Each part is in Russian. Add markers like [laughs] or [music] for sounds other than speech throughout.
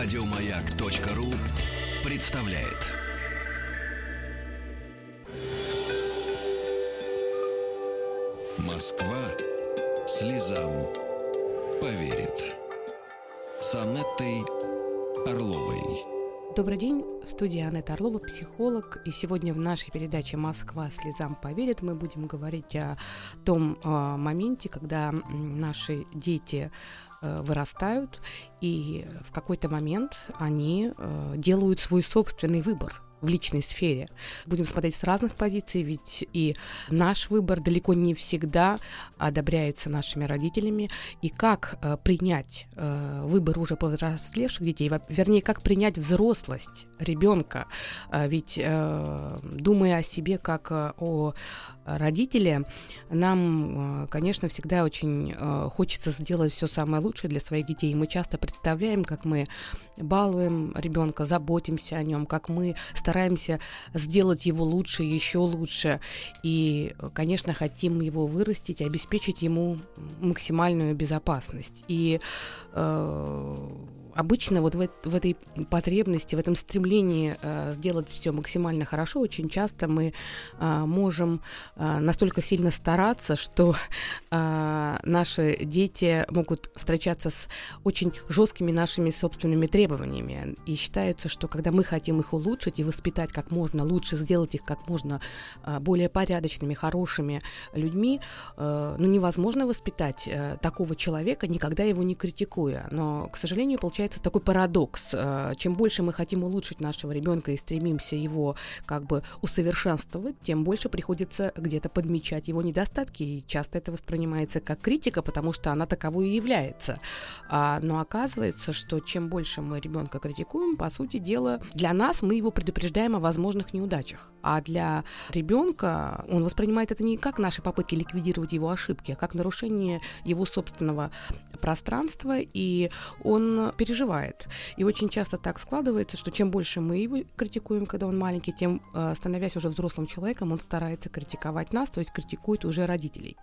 Радиомаяк.ру представляет. Москва слезам поверит. С Анеттой Орловой. Добрый день, в студии Анетта Орлова, психолог. И сегодня в нашей передаче «Москва слезам поверит» мы будем говорить о том э, моменте, когда наши дети вырастают, и в какой-то момент они э, делают свой собственный выбор – в личной сфере. Будем смотреть с разных позиций, ведь и наш выбор далеко не всегда одобряется нашими родителями. И как э, принять э, выбор уже повзрослевших детей, вернее, как принять взрослость ребенка, э, ведь э, думая о себе как э, о родители, нам, э, конечно, всегда очень хочется сделать все самое лучшее для своих детей. Мы часто представляем, как мы балуем ребенка, заботимся о нем, как мы стараемся сделать его лучше, еще лучше. И, конечно, хотим его вырастить, обеспечить ему максимальную безопасность. И э, обычно вот в, в этой потребности, в этом стремлении э, сделать все максимально хорошо, очень часто мы э, можем э, настолько сильно стараться, что [laughs] э, наши дети могут встречаться с очень жесткими нашими собственными требованиями. И считается, что когда мы хотим их улучшить и воспитать как можно лучше, сделать их как можно э, более порядочными, хорошими людьми, э, ну невозможно воспитать э, такого человека, никогда его не критикуя. Но, к сожалению, получается получается такой парадокс. Э, чем больше мы хотим улучшить нашего ребенка и стремимся его как бы усовершенствовать, тем больше приходится где-то подмечать его недостатки. И часто это воспринимается как критика, потому что она таковой и является. А, но оказывается, что чем больше мы ребенка критикуем, по сути дела, для нас мы его предупреждаем о возможных неудачах. А для ребенка он воспринимает это не как наши попытки ликвидировать его ошибки, а как нарушение его собственного пространства, и он переживает. И очень часто так складывается, что чем больше мы его критикуем, когда он маленький, тем, э, становясь уже взрослым человеком, он старается критиковать нас, то есть критикует уже родителей.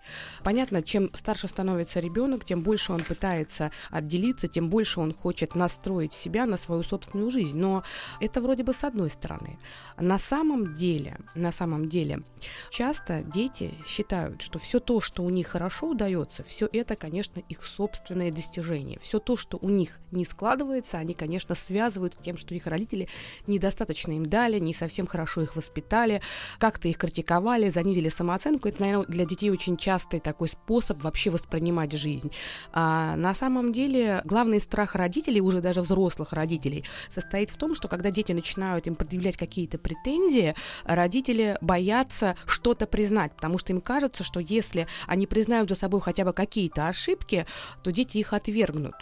Понятно, чем старше становится ребенок, тем больше он пытается отделиться, тем больше он хочет настроить себя на свою собственную жизнь. Но это вроде бы с одной стороны. На самом деле, на самом деле, часто дети считают, что все то, что у них хорошо удается, все это, конечно, их собственное достижение. Все то, что у них не складывается, они, конечно, связывают с тем, что их родители недостаточно им дали, не совсем хорошо их воспитали, как-то их критиковали, занизили самооценку. Это, наверное, для детей очень частый такой способ вообще воспринимать жизнь. А на самом деле главный страх родителей, уже даже взрослых родителей, состоит в том, что когда дети начинают им предъявлять какие-то претензии, родители боятся что-то признать, потому что им кажется, что если они признают за собой хотя бы какие-то ошибки, то дети их отвергнут.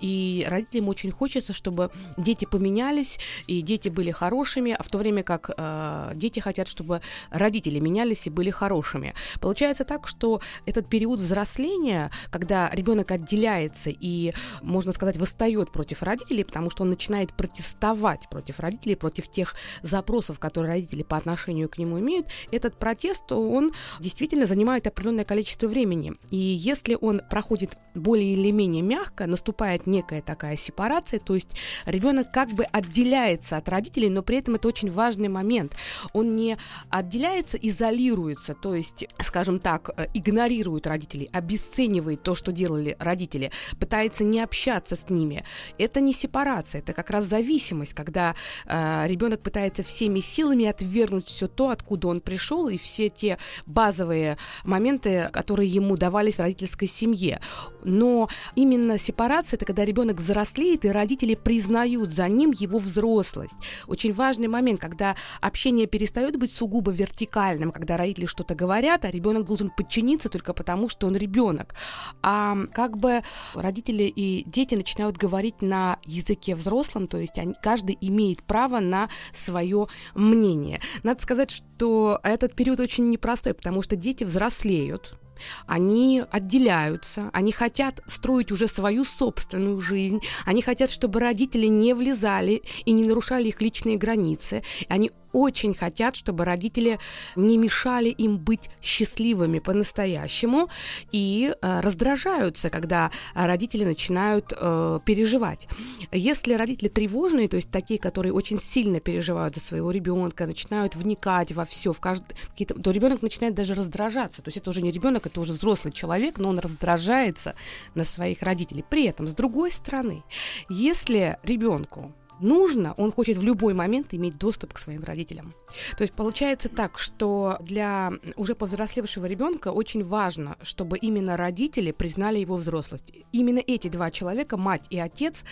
И родителям очень хочется, чтобы дети поменялись, и дети были хорошими, а в то время как э, дети хотят, чтобы родители менялись и были хорошими. Получается так, что этот период взросления, когда ребенок отделяется и, можно сказать, восстает против родителей, потому что он начинает протестовать против родителей, против тех запросов, которые родители по отношению к нему имеют, этот протест, он действительно занимает определенное количество времени. И если он проходит более или менее мягко, наступает некая такая сепарация, то есть ребенок как бы отделяется от родителей, но при этом это очень важный момент. Он не отделяется, изолируется, то есть, скажем так, э, игнорирует родителей, обесценивает то, что делали родители, пытается не общаться с ними. Это не сепарация, это как раз зависимость, когда э, ребенок пытается всеми силами отвергнуть все то, откуда он пришел, и все те базовые моменты, которые ему давались в родительской семье. Но именно сепарация это когда ребенок взрослеет, и родители признают за ним его взрослость. Очень важный момент, когда общение перестает быть сугубо вертикальным, когда родители что-то говорят, а ребенок должен подчиниться только потому, что он ребенок. А как бы родители и дети начинают говорить на языке взрослом, то есть они, каждый имеет право на свое мнение. Надо сказать, что этот период очень непростой, потому что дети взрослеют, они отделяются, они хотят строить уже свою собственную жизнь, они хотят, чтобы родители не влезали и не нарушали их личные границы, они очень хотят, чтобы родители не мешали им быть счастливыми по-настоящему и э, раздражаются, когда родители начинают э, переживать. Если родители тревожные, то есть такие, которые очень сильно переживают за своего ребенка, начинают вникать во все, в каждый, то ребенок начинает даже раздражаться. То есть это уже не ребенок, это уже взрослый человек, но он раздражается на своих родителей. При этом, с другой стороны, если ребенку нужно, он хочет в любой момент иметь доступ к своим родителям. То есть получается так, что для уже повзрослевшего ребенка очень важно, чтобы именно родители признали его взрослость. Именно эти два человека, мать и отец,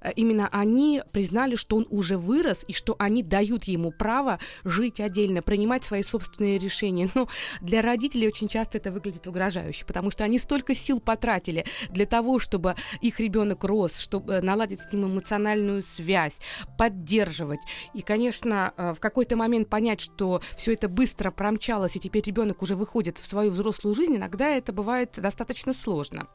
э, именно они признали, что он уже вырос и что они дают ему право жить отдельно, принимать свои собственные решения. Но для родителей очень часто это выглядит угрожающе, потому что они столько сил потратили для того, чтобы их ребенок рос, чтобы наладить с ним эмоциональную связь, помогать, поддерживать. И, конечно, э, в какой-то момент понять, что все это быстро промчалось, и теперь ребенок уже выходит в свою взрослую жизнь, иногда это бывает достаточно сложно.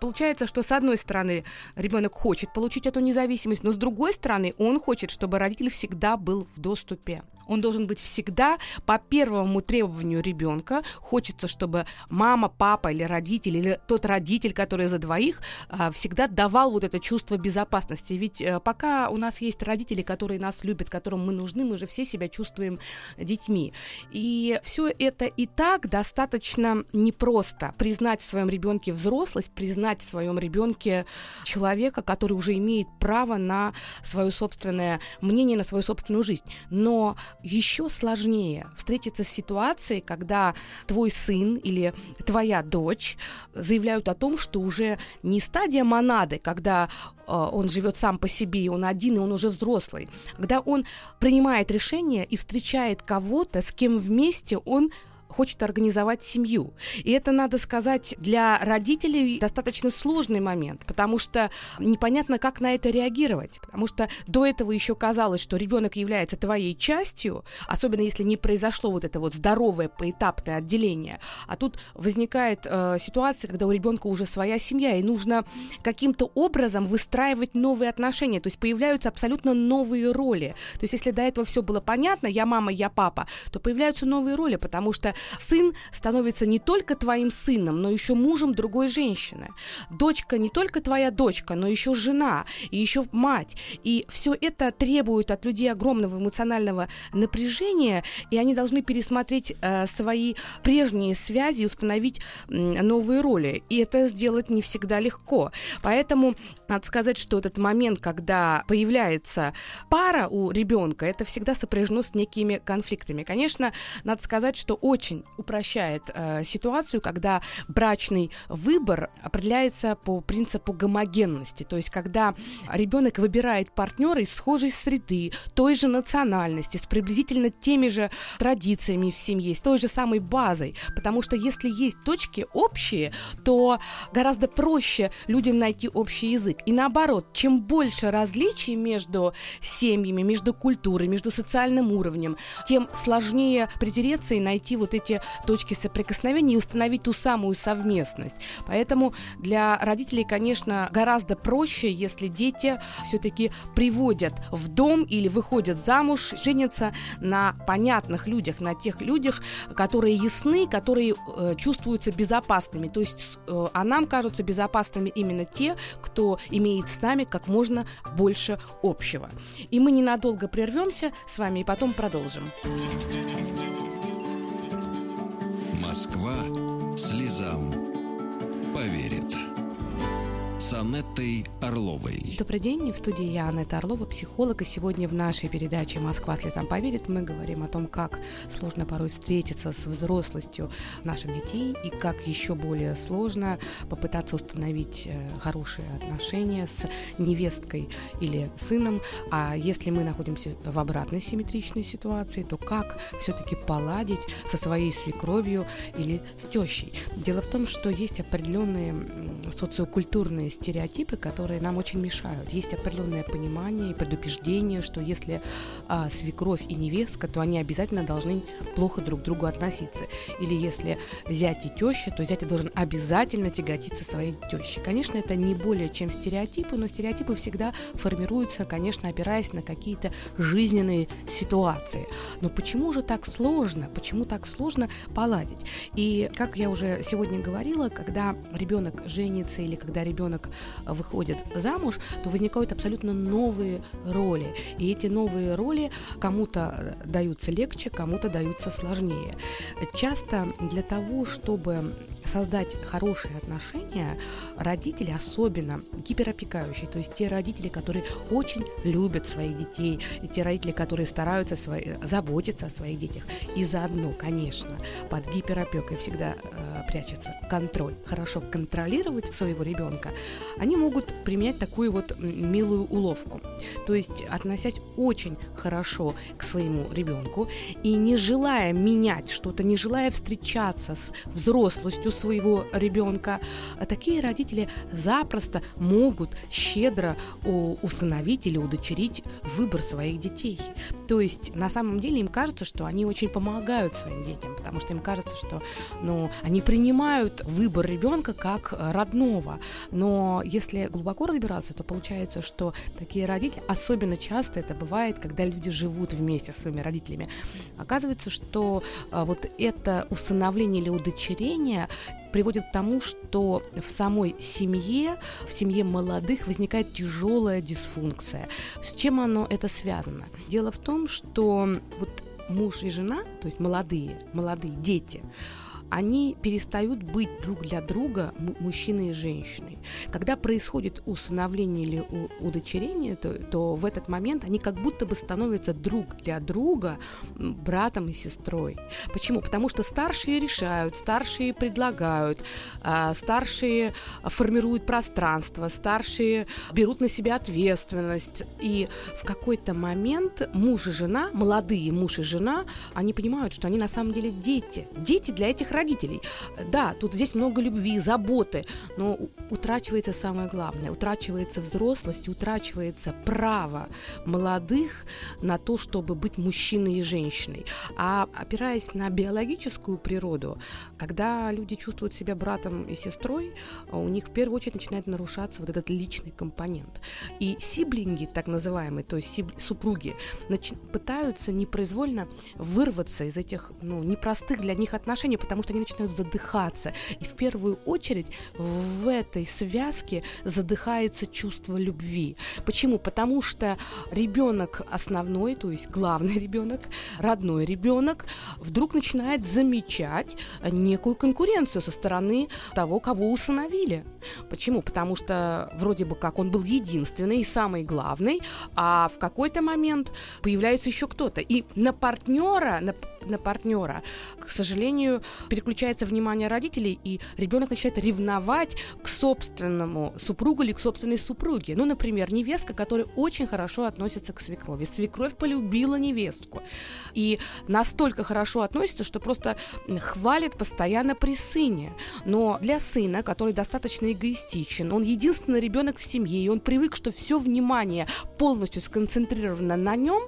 Получается, что с одной стороны ребенок хочет получить эту независимость, но с другой стороны он хочет, чтобы родитель всегда был в доступе он должен быть всегда по первому требованию ребенка. Хочется, чтобы мама, папа или родитель, или тот родитель, который за двоих, а, всегда давал вот это чувство безопасности. Ведь э, пока у нас есть родители, которые нас любят, которым мы нужны, мы же все себя чувствуем детьми. И все это и так достаточно непросто. Признать в своем ребенке взрослость, признать в своем ребенке человека, который уже имеет право на свое собственное мнение, на свою собственную жизнь. Но еще сложнее встретиться с ситуацией, когда твой сын или твоя дочь заявляют о том, что уже не стадия монады, когда э, он живет сам по себе, и он один, и он уже взрослый, когда он принимает решение и встречает кого-то, с кем вместе он хочет организовать семью. И это, надо сказать, для родителей достаточно сложный момент, потому что непонятно, как на это реагировать. Потому что до этого еще казалось, что ребенок является твоей частью, особенно если не произошло вот это вот здоровое поэтапное отделение. А тут возникает э, ситуация, когда у ребенка уже своя семья, и нужно каким-то образом выстраивать новые отношения. То есть появляются абсолютно новые роли. То есть если до этого все было понятно, я мама, я папа, то появляются новые роли, потому что сын становится не только твоим сыном, но еще мужем другой женщины. Дочка не только твоя дочка, но еще жена, и еще мать. И все это требует от людей огромного эмоционального напряжения, и они должны пересмотреть э, свои прежние связи и установить э, новые роли. И это сделать не всегда легко. Поэтому надо сказать, что этот момент, когда появляется пара у ребенка, это всегда сопряжено с некими конфликтами. Конечно, надо сказать, что очень очень упрощает э, ситуацию, когда брачный выбор определяется по принципу гомогенности, то есть когда ребенок выбирает партнера из схожей среды, той же национальности, с приблизительно теми же традициями в семье, с той же самой базой, потому что если есть точки общие, то гораздо проще людям найти общий язык. И наоборот, чем больше различий между семьями, между культурой, между социальным уровнем, тем сложнее притереться и найти вот эти эти точки соприкосновения и установить ту самую совместность. Поэтому для родителей, конечно, гораздо проще, если дети все-таки приводят в дом или выходят замуж, женятся на понятных людях, на тех людях, которые ясны, которые э, чувствуются безопасными. То есть, э, а нам кажутся безопасными именно те, кто имеет с нами как можно больше общего. И мы ненадолго прервемся с вами и потом продолжим. Москва слезам поверит с Анеттой Орловой. Добрый день, в студии я, Анетта Орлова, психолог, и сегодня в нашей передаче «Москва слезам поверит» мы говорим о том, как сложно порой встретиться с взрослостью наших детей и как еще более сложно попытаться установить э, хорошие отношения с невесткой или сыном, а если мы находимся в обратной симметричной ситуации, то как все-таки поладить со своей свекровью или с тещей. Дело в том, что есть определенные социокультурные стереотипы, которые нам очень мешают. Есть определенное понимание и предубеждение, что если а, свекровь и невестка, то они обязательно должны плохо друг к другу относиться. Или если зять и теща, то зять должен обязательно тяготиться своей тещей. Конечно, это не более чем стереотипы, но стереотипы всегда формируются, конечно, опираясь на какие-то жизненные ситуации. Но почему же так сложно? Почему так сложно поладить? И как я уже сегодня говорила, когда ребенок женится или когда ребенок выходит замуж, то возникают абсолютно новые роли. И эти новые роли кому-то даются легче, кому-то даются сложнее. Часто для того, чтобы создать хорошие отношения, родители, особенно гиперопекающие, то есть те родители, которые очень любят своих детей, и те родители, которые стараются свои, заботиться о своих детях. И заодно, конечно, под гиперопекой всегда э, прячется контроль. Хорошо контролировать своего ребенка, они могут применять такую вот милую уловку. То есть относясь очень хорошо к своему ребенку и не желая менять что-то, не желая встречаться с взрослостью своего ребенка, такие родители запросто могут щедро усыновить или удочерить выбор своих детей. То есть на самом деле им кажется, что они очень помогают своим детям, потому что им кажется, что ну, они принимают выбор ребенка как родного. Но если глубоко разбираться, то получается, что такие родители, особенно часто это бывает, когда люди живут вместе со своими родителями, оказывается, что а, вот это усыновление или удочерение приводит к тому, что в самой семье, в семье молодых возникает тяжелая дисфункция. С чем оно это связано? Дело в том, что вот муж и жена, то есть молодые, молодые дети, они перестают быть друг для друга мужчиной и женщиной. Когда происходит усыновление или удочерение, то, то в этот момент они как будто бы становятся друг для друга братом и сестрой. Почему? Потому что старшие решают, старшие предлагают, а, старшие формируют пространство, старшие берут на себя ответственность. И в какой-то момент муж и жена, молодые муж и жена, они понимают, что они на самом деле дети. Дети для этих родителей родителей. Да, тут здесь много любви, заботы, но утрачивается самое главное, утрачивается взрослость, утрачивается право молодых на то, чтобы быть мужчиной и женщиной. А опираясь на биологическую природу, когда люди чувствуют себя братом и сестрой, у них в первую очередь начинает нарушаться вот этот личный компонент. И сиблинги, так называемые, то есть супруги, нач- пытаются непроизвольно вырваться из этих ну, непростых для них отношений, потому что что они начинают задыхаться. И в первую очередь в этой связке задыхается чувство любви. Почему? Потому что ребенок основной, то есть главный ребенок, родной ребенок, вдруг начинает замечать некую конкуренцию со стороны того, кого усыновили. Почему? Потому что вроде бы как он был единственный и самый главный, а в какой-то момент появляется еще кто-то. И на партнера, на, на партнера, к сожалению, переключается внимание родителей, и ребенок начинает ревновать к собственному супругу или к собственной супруге. Ну, например, невестка, которая очень хорошо относится к свекрови. Свекровь полюбила невестку. И настолько хорошо относится, что просто хвалит постоянно при сыне. Но для сына, который достаточно эгоистичен, он единственный ребенок в семье, и он привык, что все внимание полностью сконцентрировано на нем,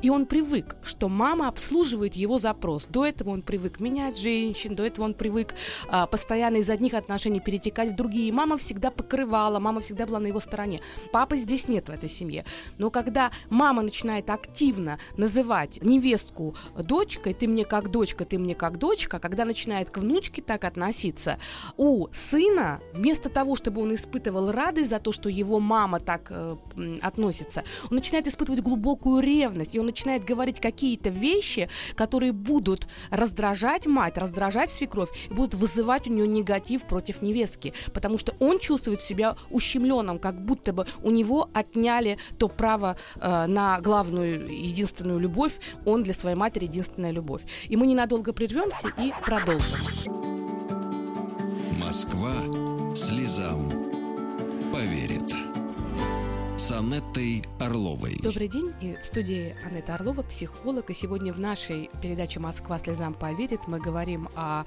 и он привык, что мама обслуживает его запрос. До этого он привык менять женщин, до этого он привык а, постоянно из одних отношений перетекать в другие. Мама всегда покрывала, мама всегда была на его стороне. Папы здесь нет в этой семье. Но когда мама начинает активно называть невестку дочкой, ты мне как дочка, ты мне как дочка, когда начинает к внучке так относиться, у сына вместо того, чтобы он испытывал радость за то, что его мама так э, относится, он начинает испытывать глубокую ревность, и он начинает говорить какие-то вещи, которые будут раздражать мать, раздражать ругать свекровь и будут вызывать у нее негатив против невестки, потому что он чувствует себя ущемленным, как будто бы у него отняли то право э, на главную, единственную любовь, он для своей матери единственная любовь. И мы ненадолго прервемся и продолжим. Москва слезам поверит. С Анеттой Орловой. Добрый день. И в студии Анетта Орлова, психолог. И сегодня в нашей передаче «Москва слезам поверит» мы говорим о,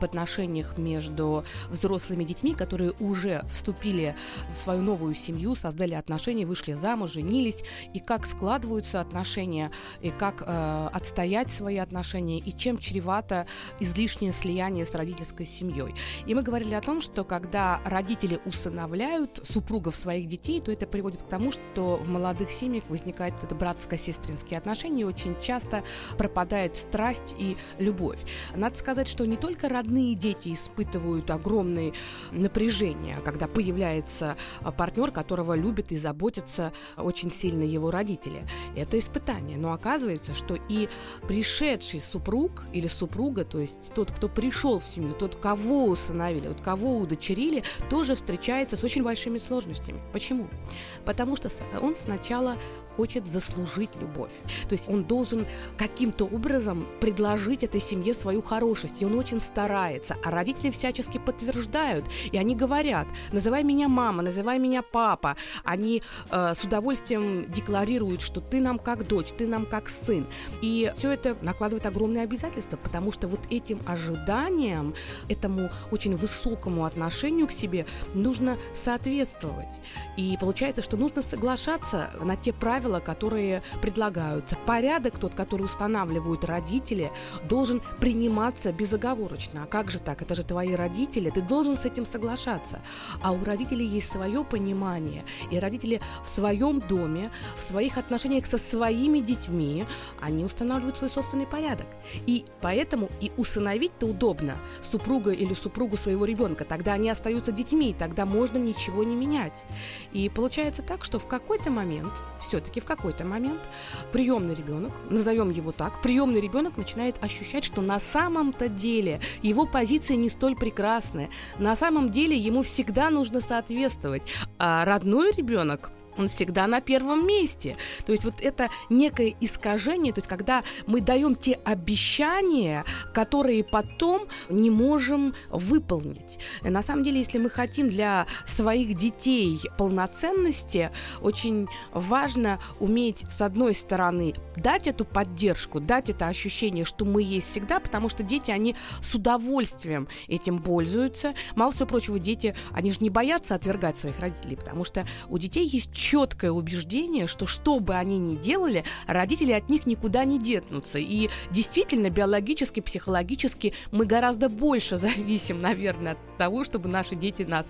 отношениях между взрослыми детьми, которые уже вступили в свою новую семью, создали отношения, вышли замуж, женились, и как складываются отношения, и как э, отстоять свои отношения, и чем чревато излишнее слияние с родительской семьей. И мы говорили о том, что когда родители усыновляют супругов своих детей, то это приводит к тому, что в молодых семьях возникает это братско-сестринские отношения, и очень часто пропадает страсть и любовь. Надо сказать, что не только родные дети испытывают огромное напряжение, когда появляется партнер, которого любят и заботятся очень сильно его родители. Это испытание. Но оказывается, что и пришедший супруг или супруга, то есть тот, кто пришел в семью, тот, кого усыновили, тот, кого удочерили, тоже встречается с очень большими сложностями. Почему? Потому что он сначала хочет заслужить любовь. То есть он должен каким-то образом предложить этой семье свою хорошесть, и он очень старается. А родители всячески подтверждают, и они говорят, называй меня мама, называй меня папа. Они э, с удовольствием декларируют, что ты нам как дочь, ты нам как сын. И все это накладывает огромные обязательства, потому что вот этим ожиданиям, этому очень высокому отношению к себе нужно соответствовать. И получается, что нужно соглашаться на те правила, которые предлагаются. Порядок тот, который устанавливают родители, должен приниматься безоговорочно. А как же так? Это же твои родители, ты должен с этим соглашаться. А у родителей есть свое понимание, и родители в своем доме, в своих отношениях со своими детьми, они устанавливают свой собственный порядок. И поэтому и усыновить-то удобно супруга или супругу своего ребенка. Тогда они остаются детьми, и тогда можно ничего не менять. И получается так, что в какой-то момент, все-таки в какой-то момент, приемный ребенок, назовем его так, приемный ребенок начинает ощущать, что на самом-то деле его позиция не столь прекрасная. На самом деле ему всегда нужно соответствовать. А родной ребенок он всегда на первом месте. То есть вот это некое искажение, то есть когда мы даем те обещания, которые потом не можем выполнить. И на самом деле, если мы хотим для своих детей полноценности, очень важно уметь, с одной стороны, дать эту поддержку, дать это ощущение, что мы есть всегда, потому что дети, они с удовольствием этим пользуются. Мало всего прочего, дети, они же не боятся отвергать своих родителей, потому что у детей есть четкое убеждение, что что бы они ни делали, родители от них никуда не детнутся. И действительно, биологически, психологически мы гораздо больше [laughs] зависим, наверное, от того, чтобы наши дети нас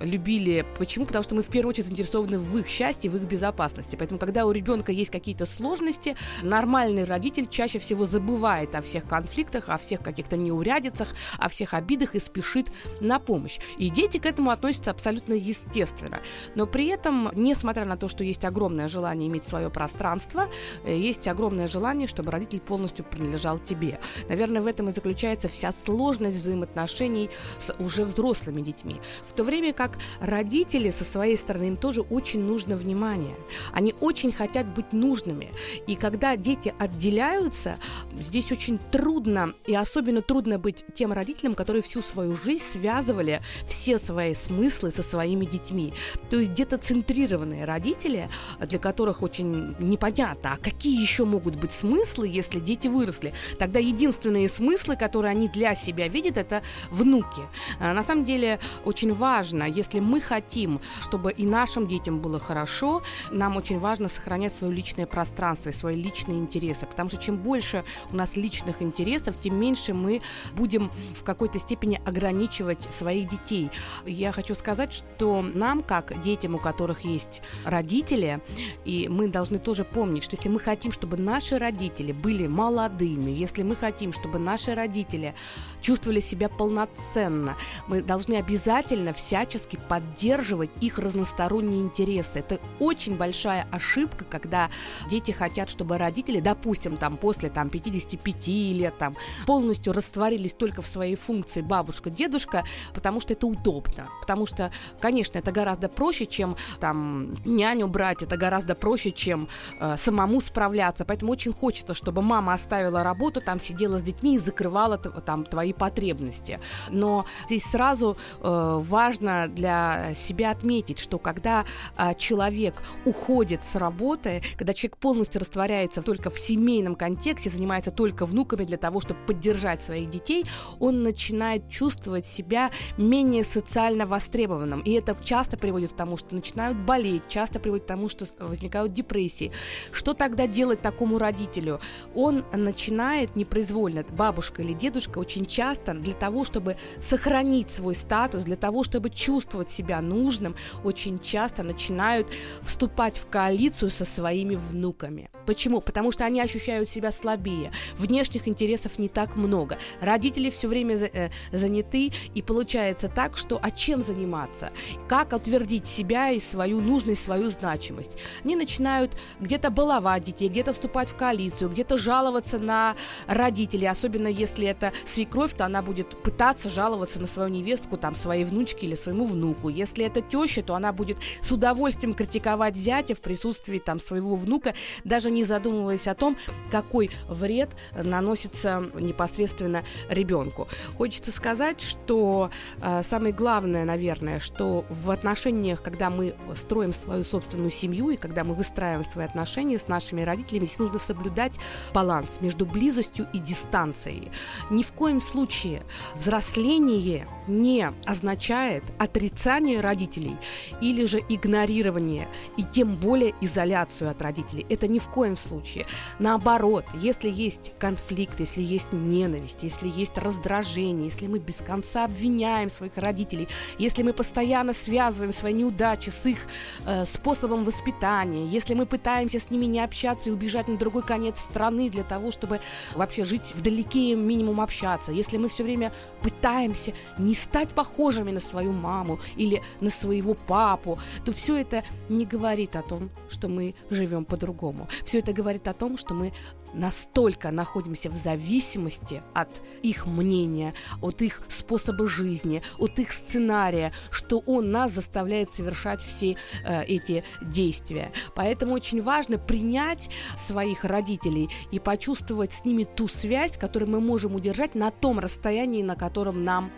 любили. Почему? Потому что мы в первую очередь заинтересованы в их счастье, в их безопасности. Поэтому, когда у ребенка есть какие-то сложности, нормальный родитель чаще всего забывает о всех конфликтах, о всех каких-то неурядицах, о всех обидах и спешит на помощь. И дети к этому относятся абсолютно естественно. Но при этом, несмотря несмотря на то, что есть огромное желание иметь свое пространство, э, есть огромное желание, чтобы родитель полностью принадлежал тебе. Наверное, в этом и заключается вся сложность взаимоотношений с уже взрослыми детьми. В то время как родители со своей стороны им тоже очень нужно внимание. Они очень хотят быть нужными. И когда дети отделяются, здесь очень трудно, и особенно трудно быть тем родителям, которые всю свою жизнь связывали все свои смыслы со своими детьми. То есть где-то центрированные родители, для которых очень непонятно, а какие еще могут быть смыслы, если дети выросли. Тогда единственные смыслы, которые они для себя видят, это внуки. А, на самом деле очень важно, если мы хотим, чтобы и нашим детям было хорошо, нам очень важно сохранять свое личное пространство и свои личные интересы, потому что чем больше у нас личных интересов, тем меньше мы будем в какой-то степени ограничивать своих детей. Я хочу сказать, что нам, как детям, у которых есть родители, и мы должны тоже помнить, что если мы хотим, чтобы наши родители были молодыми, если мы хотим, чтобы наши родители чувствовали себя полноценно, мы должны обязательно всячески поддерживать их разносторонние интересы. Это очень большая ошибка, когда дети хотят, чтобы родители, допустим, там после там 55 лет там полностью растворились только в своей функции бабушка, дедушка, потому что это удобно, потому что, конечно, это гораздо проще, чем там няню брать это гораздо проще, чем э, самому справляться. Поэтому очень хочется, чтобы мама оставила работу, там сидела с детьми и закрывала там твои потребности. Но здесь сразу э, важно для себя отметить, что когда э, человек уходит с работы, когда человек полностью растворяется только в семейном контексте, занимается только внуками для того, чтобы поддержать своих детей, он начинает чувствовать себя менее социально востребованным. И это часто приводит к тому, что начинают болеть, часто приводит к тому, что возникают депрессии. Что тогда делать такому родителю? Он начинает непроизвольно, бабушка или дедушка очень часто для того, чтобы сохранить свой статус, для того, чтобы чувствовать себя нужным, очень часто начинают вступать в коалицию со своими внуками. Почему? Потому что они ощущают себя слабее, внешних интересов не так много, родители все время э, заняты, и получается так, что а чем заниматься? Как утвердить себя и свою нужность, свою значимость. Они начинают где-то баловать детей, где-то вступать в коалицию, где-то жаловаться на родителей, особенно если это свекровь, то она будет пытаться жаловаться на свою невестку, там, своей внучке или своему внуку. Если это теща, то она будет с удовольствием критиковать зятя в присутствии там своего внука, даже не задумываясь о том, какой вред наносится непосредственно ребенку. Хочется сказать, что э, самое главное, наверное, что в отношениях, когда мы строим свою собственную семью, и когда мы выстраиваем свои отношения с нашими родителями, здесь нужно соблюдать баланс между близостью и дистанцией. Ни в коем случае взросление не означает отрицание родителей или же игнорирование, и тем более изоляцию от родителей. Это ни в коем случае. Наоборот, если есть конфликт, если есть ненависть, если есть раздражение, если мы без конца обвиняем своих родителей, если мы постоянно связываем свои неудачи с их э, способом воспитания, если мы пытаемся с ними не общаться и убежать на другой конец страны для того, чтобы вообще жить вдалеке минимум общаться, если мы все время пытаемся не стать похожими на свою маму или на своего папу, то все это не говорит о том, что мы живем по-другому. Все это говорит о том, что мы настолько находимся в зависимости от их мнения, от их способа жизни, от их сценария, что он нас заставляет совершать все э, эти действия. Поэтому очень важно принять своих родителей и почувствовать с ними ту связь, которую мы можем удержать на том расстоянии, на котором нам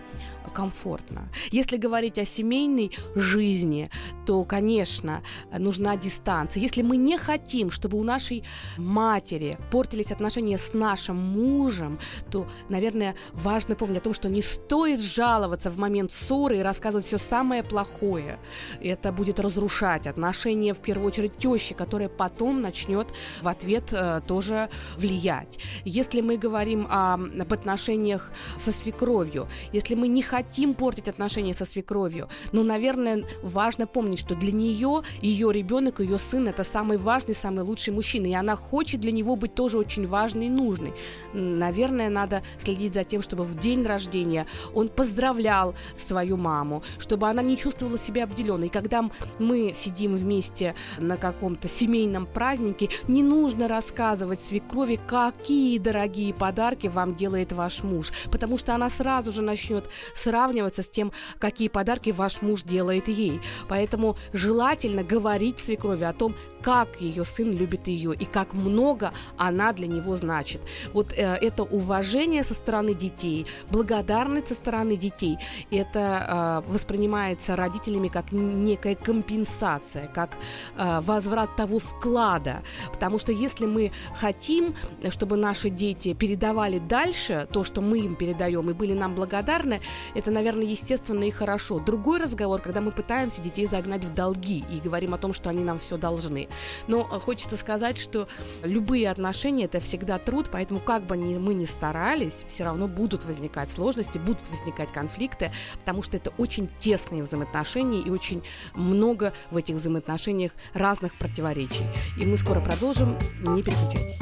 комфортно. Если говорить о семейной жизни, то, конечно, нужна дистанция. Если мы не хотим, чтобы у нашей матери портились отношения с нашим мужем, то, наверное, важно помнить о том, что не стоит жаловаться в момент ссоры и рассказывать все самое плохое. Это будет разрушать отношения, в первую очередь, тещи, которая потом начнет в ответ э, тоже влиять. Если мы говорим о, об отношениях со свекровью, если мы не хотим портить отношения со свекровью, но, наверное, важно помнить, что для нее ее ребенок, ее сын это самый важный, самый лучший мужчина, и она хочет для него быть тоже очень важной и нужной. Наверное, надо следить за тем, чтобы в день рождения он поздравлял свою маму, чтобы она не чувствовала себя обделенной. И когда мы сидим вместе на каком-то семейном празднике, не нужно рассказывать свекрови, какие дорогие подарки вам делает ваш муж, потому что она сразу же начнет сравниваться с тем, какие подарки ваш муж делает ей. Поэтому желательно говорить свекрови о том, как ее сын любит ее и как много она для него значит. Вот э, это уважение со стороны детей, благодарность со стороны детей, это э, воспринимается родителями как некая компенсация, как э, возврат того вклада. Потому что если мы хотим, чтобы наши дети передавали дальше то, что мы им передаем, и были нам благодарны, это, наверное, естественно и хорошо. Другой разговор, когда мы пытаемся детей загнать в долги и говорим о том, что они нам все должны. Но э, хочется сказать, что любые отношения это всегда труд, поэтому как бы ни, мы ни старались, все равно будут возникать сложности, будут возникать конфликты, потому что это очень тесные взаимоотношения и очень много в этих взаимоотношениях разных противоречий. И мы скоро продолжим, не переключайтесь.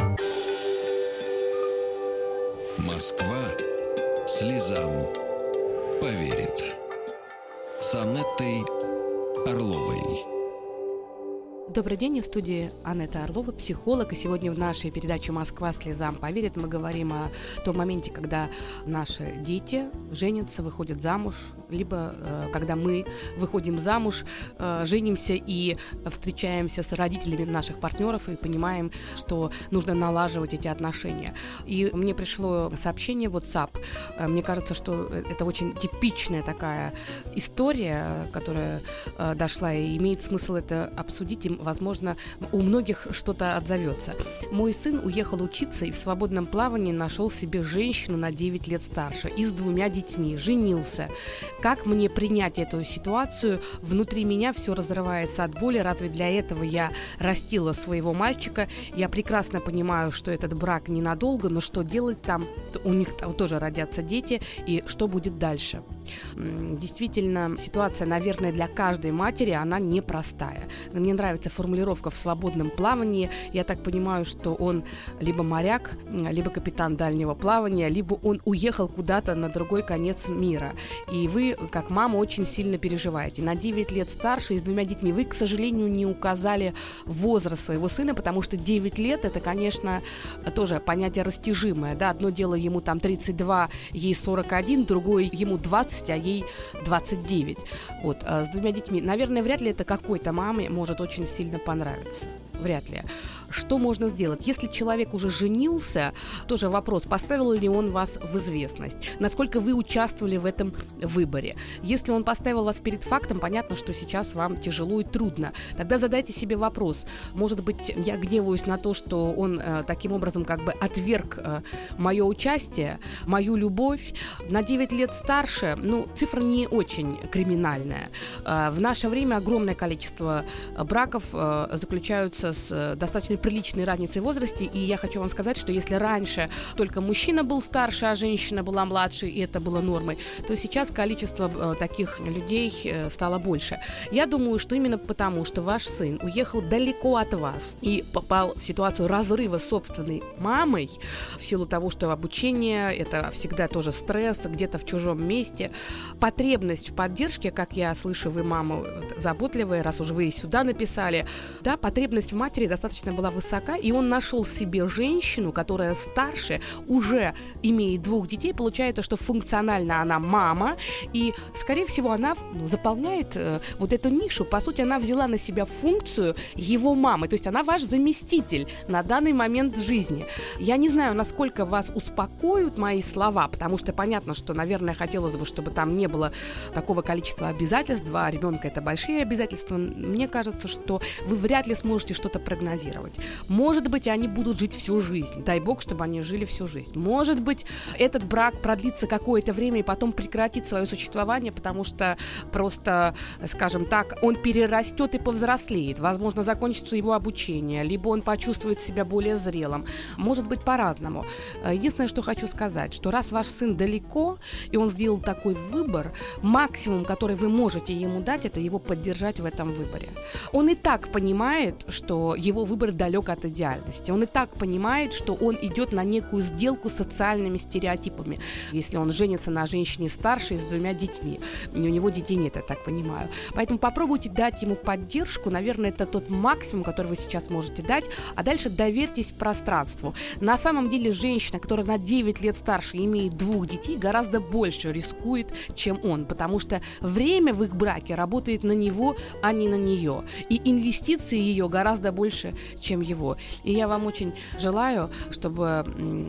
Москва слезам поверит. С Анеттой Орловой. Добрый день, в студии Анетта Орлова, психолог. И сегодня в нашей передаче «Москва слезам поверит» мы говорим о том моменте, когда наши дети женятся, выходят замуж, либо э, когда мы выходим замуж, э, женимся и встречаемся с родителями наших партнеров и понимаем, что нужно налаживать эти отношения. И мне пришло сообщение в WhatsApp. Э, мне кажется, что это очень типичная такая история, которая э, дошла, и имеет смысл это обсудить. И возможно, у многих что-то отзовется. Мой сын уехал учиться и в свободном плавании нашел себе женщину на 9 лет старше и с двумя детьми, женился. Как мне принять эту ситуацию? Внутри меня все разрывается от боли. Разве для этого я растила своего мальчика? Я прекрасно понимаю, что этот брак ненадолго, но что делать там? У них тоже родятся дети, и что будет дальше? Действительно, ситуация, наверное, для каждой матери, она непростая. Мне нравится формулировка в свободном плавании. Я так понимаю, что он либо моряк, либо капитан дальнего плавания, либо он уехал куда-то на другой конец мира. И вы, как мама, очень сильно переживаете. На 9 лет старше и с двумя детьми. Вы, к сожалению, не указали возраст своего сына, потому что 9 лет это, конечно, тоже понятие растяжимое. Да? Одно дело ему там 32, ей 41, другое ему 20, а ей 29. Вот, а с двумя детьми. Наверное, вряд ли это какой-то маме может очень сильно понравится. Вряд ли. Что можно сделать? Если человек уже женился, тоже вопрос, поставил ли он вас в известность, насколько вы участвовали в этом выборе. Если он поставил вас перед фактом, понятно, что сейчас вам тяжело и трудно. Тогда задайте себе вопрос, может быть, я гневаюсь на то, что он э, таким образом как бы отверг э, мое участие, мою любовь. На 9 лет старше, ну, цифра не очень криминальная. Э, в наше время огромное количество браков э, заключаются с э, достаточно достаточно приличной разницей в возрасте, и я хочу вам сказать, что если раньше только мужчина был старше, а женщина была младше, и это было нормой, то сейчас количество э, таких людей э, стало больше. Я думаю, что именно потому, что ваш сын уехал далеко от вас и попал в ситуацию разрыва с собственной мамой, в силу того, что обучение – это всегда тоже стресс, где-то в чужом месте, потребность в поддержке, как я слышу, вы мама заботливая, раз уж вы сюда написали, да, потребность в матери достаточно была была высока, и он нашел себе женщину, которая старше, уже имеет двух детей. Получается, что функционально она мама, и, скорее всего, она ну, заполняет э, вот эту нишу. По сути, она взяла на себя функцию его мамы, то есть она ваш заместитель на данный момент жизни. Я не знаю, насколько вас успокоят мои слова, потому что понятно, что, наверное, хотелось бы, чтобы там не было такого количества обязательств. Два ребенка это большие обязательства. Мне кажется, что вы вряд ли сможете что-то прогнозировать. Может быть, они будут жить всю жизнь. Дай бог, чтобы они жили всю жизнь. Может быть, этот брак продлится какое-то время и потом прекратит свое существование, потому что просто, скажем так, он перерастет и повзрослеет. Возможно, закончится его обучение, либо он почувствует себя более зрелым. Может быть, по-разному. Единственное, что хочу сказать, что раз ваш сын далеко, и он сделал такой выбор, максимум, который вы можете ему дать, это его поддержать в этом выборе. Он и так понимает, что его выбор далек далек от идеальности. Он и так понимает, что он идет на некую сделку с социальными стереотипами. Если он женится на женщине старшей с двумя детьми, у него детей нет, я так понимаю. Поэтому попробуйте дать ему поддержку. Наверное, это тот максимум, который вы сейчас можете дать. А дальше доверьтесь пространству. На самом деле женщина, которая на 9 лет старше имеет двух детей, гораздо больше рискует, чем он. Потому что время в их браке работает на него, а не на нее. И инвестиции ее гораздо больше, чем чем его. И я вам очень желаю, чтобы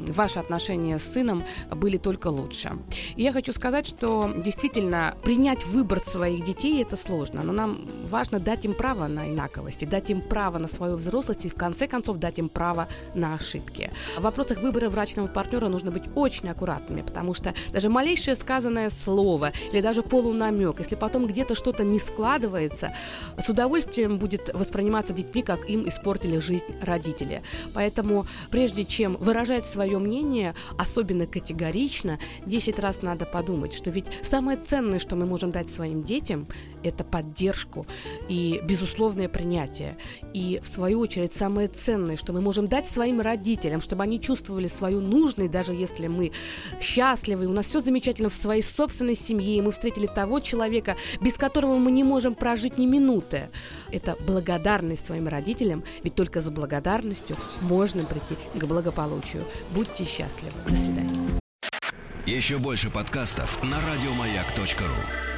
ваши отношения с сыном были только лучше. И я хочу сказать, что действительно принять выбор своих детей это сложно, но нам важно дать им право на инаковость, и дать им право на свою взрослость и в конце концов дать им право на ошибки. В вопросах выбора брачного партнера нужно быть очень аккуратными, потому что даже малейшее сказанное слово или даже полунамек, если потом где-то что-то не складывается, с удовольствием будет восприниматься детьми как им испортили жизнь родители. Поэтому прежде чем выражать свое мнение, особенно категорично, 10 раз надо подумать, что ведь самое ценное, что мы можем дать своим детям, это поддержку и безусловное принятие. И, в свою очередь, самое ценное, что мы можем дать своим родителям, чтобы они чувствовали свою нужность, даже если мы счастливы, у нас все замечательно в своей собственной семье, и мы встретили того человека, без которого мы не можем прожить ни минуты. Это благодарность своим родителям, ведь только за благодарностью можно прийти к благополучию. Будьте счастливы. До свидания. Еще больше подкастов на радиомаяк.ру